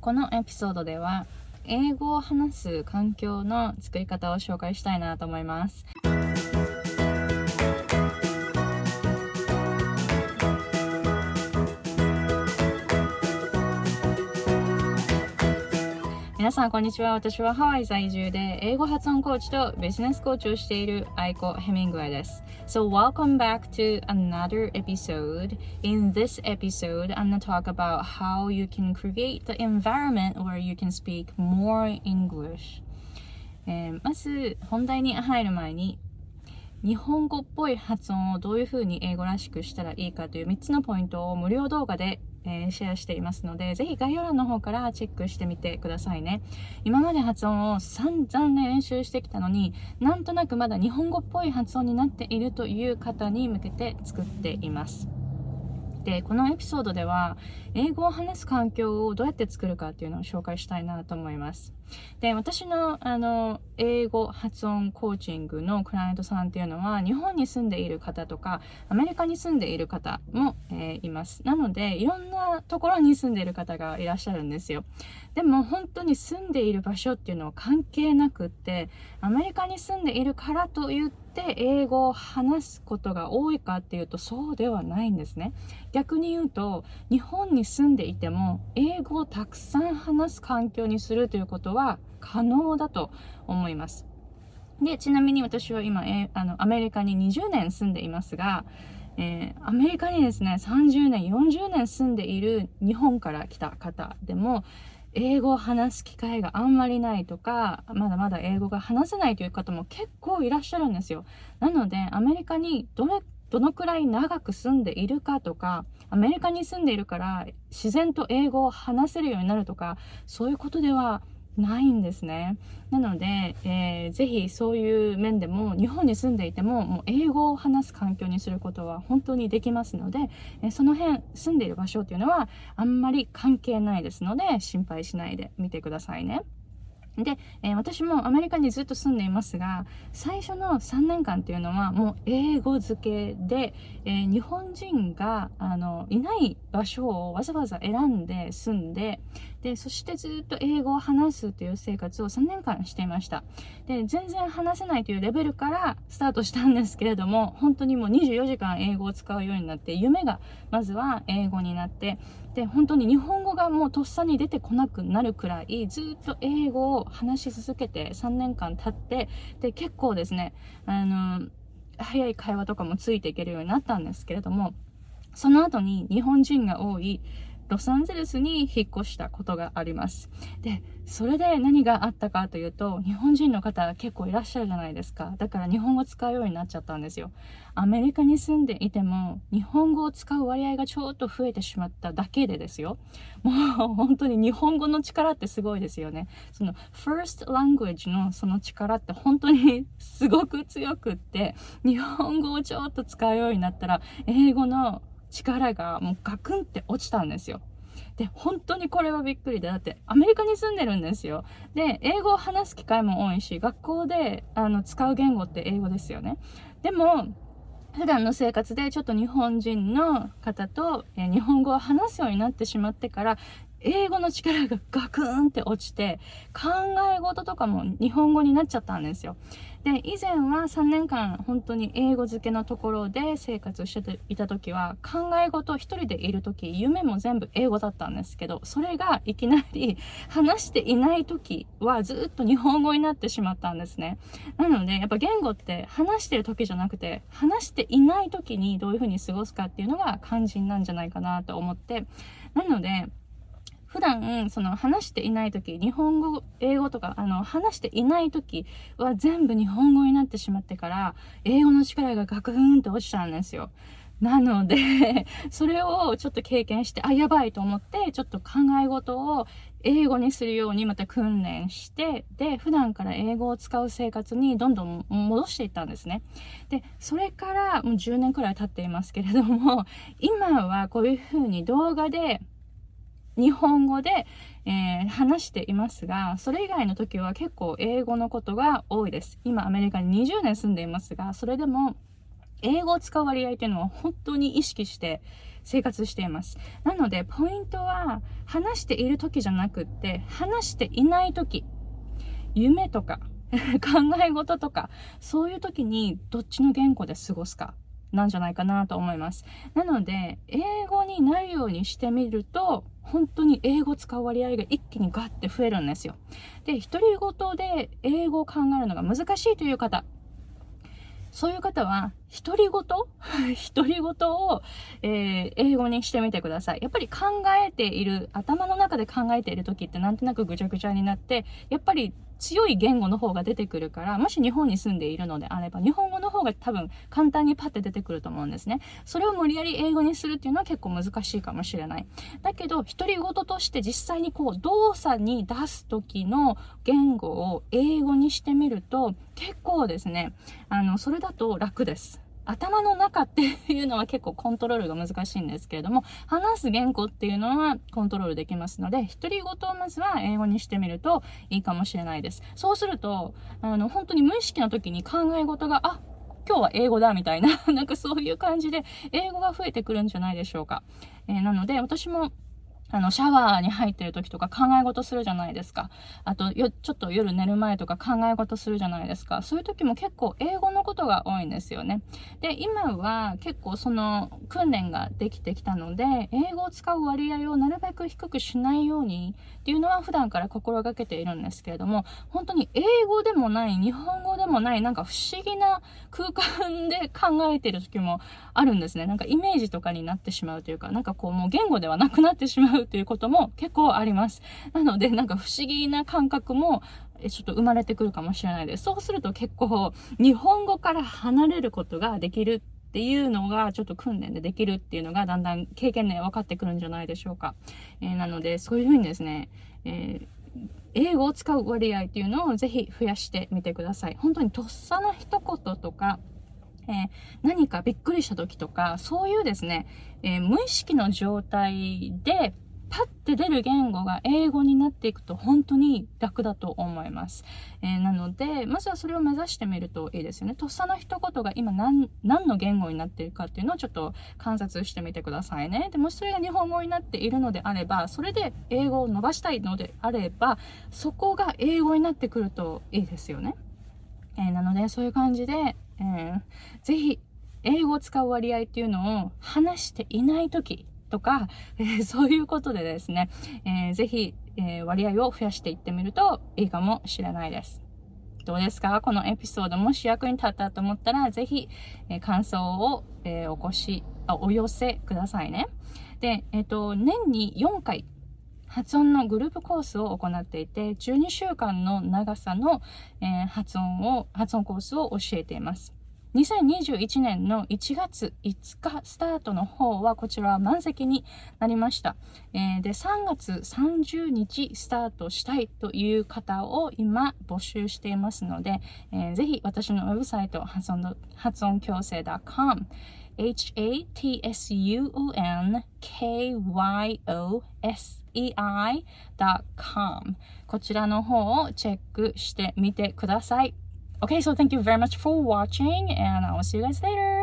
このエピソードでは英語を話す環境の作り方を紹介したいなと思います。皆さんこんにちは。私はハワイ在住で英語発音コーチとビジネスコーチをしているアイコ・ヘミングウェイです。So welcome back to another episode. In this episode, I'm gonna talk about how you can create the environment where you can speak more English. えー、まず本題に入る前に日本語っぽい発音をどういうふうに英語らしくしたらいいかという3つのポイントを無料動画でえー、シェアしていますので、ぜひ概要欄の方からチェックしてみてくださいね。今まで発音を散々練習してきたのに、なんとなくまだ日本語っぽい発音になっているという方に向けて作っています。で、このエピソードでは、英語を話す環境をどうやって作るかっていうのを紹介したいなと思います。で、私の、あの、英語発音コーチングのクライアントさんっていうのは、日本に住んでいる方とか、アメリカに住んでいる方も、えー、います。なので、いろんなところに住んでいる方がいらっしゃるんですよ。でも、本当に住んでいる場所っていうのは関係なくって、アメリカに住んでいるからといって英語を話すことが多いかっていうとそうではないんですね。逆に言うと日本に住んでいても英語をたくさん話す環境にするということは可能だと思います。でちなみに私は今、えあのアメリカに20年住んでいますがえー、アメリカにですね30年40年住んでいる日本から来た方でも英語を話す機会があんまりないとか、まだまだ英語が話せないという方も結構いらっしゃるんですよ。なので、アメリカにどれ、どのくらい長く住んでいるかとか、アメリカに住んでいるから自然と英語を話せるようになるとか、そういうことではないんですね。なので、えー、ぜひそういう面でも日本に住んでいてももう英語を話す環境にすることは本当にできますので、えー、その辺住んでいる場所っていうのはあんまり関係ないですので心配しないでみてくださいね。で、えー、私もアメリカにずっと住んでいますが、最初の3年間っていうのはもう英語付けで、えー、日本人があのいない場所をわざわざ選んで住んで、で、そしてずっと英語を話すという生活を3年間していました。で、全然話せないというレベルからスタートしたんですけれども、本当にもう24時間英語を使うようになって、夢がまずは英語になって、で、本当に日本語がもうとっさに出てこなくなるくらい、ずっと英語を話し続けて3年間経って、で、結構ですね、あの、早い会話とかもついていけるようになったんですけれども、その後に日本人が多いロサンゼルスに引っ越したことがあります。で、それで何があったかというと、日本人の方結構いらっしゃるじゃないですか。だから日本語使うようになっちゃったんですよ。アメリカに住んでいても、日本語を使う割合がちょっと増えてしまっただけでですよ。もう本当に日本語の力ってすごいですよね。その first language のその力って本当にすごく強くって、日本語をちょっと使うようになったら、英語の力がもうガクンって落ちたんですよ。で、本当にこれはびっくりで、だってアメリカに住んでるんですよ。で、英語を話す機会も多いし、学校であの使う言語って英語ですよね。でも、普段の生活でちょっと日本人の方と、え日本語を話すようになってしまってから、英語の力がガクーンって落ちて、考え事とかも日本語になっちゃったんですよ。で、以前は3年間本当に英語漬けのところで生活していた時は、考え事一人でいる時、夢も全部英語だったんですけど、それがいきなり話していない時はずっと日本語になってしまったんですね。なので、やっぱ言語って話してる時じゃなくて、話していない時にどういう風に過ごすかっていうのが肝心なんじゃないかなと思って、なので、普段、その話していない時、日本語、英語とか、あの、話していない時は全部日本語になってしまってから、英語の力がガクーンと落ちたんですよ。なので それをちょっと経験して、あ、やばいと思って、ちょっと考え事を英語にするようにまた訓練して、で、普段から英語を使う生活にどんどん戻していったんですね。で、それからもう10年くらい経っていますけれども、今はこういうふうに動画で日本語で、えー、話していますが、それ以外の時は結構英語のことが多いです。今アメリカに20年住んでいますが、それでも英語を使う割合っていうのは本当に意識して生活しています。なので、ポイントは話している時じゃなくって、話していない時、夢とか 考え事とか、そういう時にどっちの言語で過ごすかなんじゃないかなと思います。なので、英語になるようにしてみると、本当に英語使う割合が一気にガッて増えるんですよ。で、独り言で英語を考えるのが難しいという方、そういう方は、独り言 独り言を、えー、英語にしてみてください。やっぱり考えている、頭の中で考えている時ってなんとなくぐちゃぐちゃになって、やっぱり強い言語の方が出てくるから、もし日本に住んでいるのであれば、日本語の方が多分簡単にパッて出てくると思うんですね。それを無理やり英語にするっていうのは結構難しいかもしれない。だけど、独り言として実際にこう、動作に出す時の言語を英語にしてみると、結構ですね、あの、それだと楽です。頭の中っていうのは結構コントロールが難しいんですけれども、話す言語っていうのはコントロールできますので、独り言をまずは英語にしてみるといいかもしれないです。そうすると、あの、本当に無意識の時に考え事が、あ、今日は英語だみたいな、なんかそういう感じで英語が増えてくるんじゃないでしょうか。えー、なので、私もあの、シャワーに入ってる時とか考え事するじゃないですか。あと、よ、ちょっと夜寝る前とか考え事するじゃないですか。そういう時も結構英語のことが多いんですよね。で、今は結構その訓練ができてきたので、英語を使う割合をなるべく低くしないようにっていうのは普段から心がけているんですけれども、本当に英語でもない、日本語でもない、なんか不思議な空間で考えてる時もあるんですね。なんかイメージとかになってしまうというか、なんかこうもう言語ではなくなってしまうということも結構あります。なので、なんか不思議な感覚も、ちょっと生まれてくるかもしれないです。そうすると結構、日本語から離れることができるっていうのが、ちょっと訓練でできるっていうのが、だんだん経験で分かってくるんじゃないでしょうか。えー、なので、そういうふうにですね、えー、英語を使う割合っていうのをぜひ増やしてみてください。本当にとっさの一言とか、えー、何かびっくりした時とか、そういうですね、えー、無意識の状態で、パッて出る言語が英語になっていくと本当に楽だと思います。えー、なので、まずはそれを目指してみるといいですよね。とっさの一言が今何の言語になっているかっていうのをちょっと観察してみてくださいね。でもしそれが日本語になっているのであれば、それで英語を伸ばしたいのであれば、そこが英語になってくるといいですよね。えー、なので、そういう感じで、えー、ぜひ、英語を使う割合っていうのを話していない時とか、えー、そういうことでですね、えー、ぜひ、えー、割合を増やしていってみるといいかもしれないです。どうですか？このエピソードもし役に立ったと思ったら、ぜひ、えー、感想を、えー、お越しあ、お寄せくださいね。で、えっ、ー、と、年に4回、発音のグループコースを行っていて、12週間の長さの、えー、発音を、発音コースを教えています。2021年の1月5日スタートの方はこちらは満席になりました。えー、で、3月30日スタートしたいという方を今募集していますので、えー、ぜひ私のウェブサイト発音発音矯正 .com hatsunkyoseei.com こちらの方をチェックしてみてください。Okay, so thank you very much for watching, and I'll see you guys later.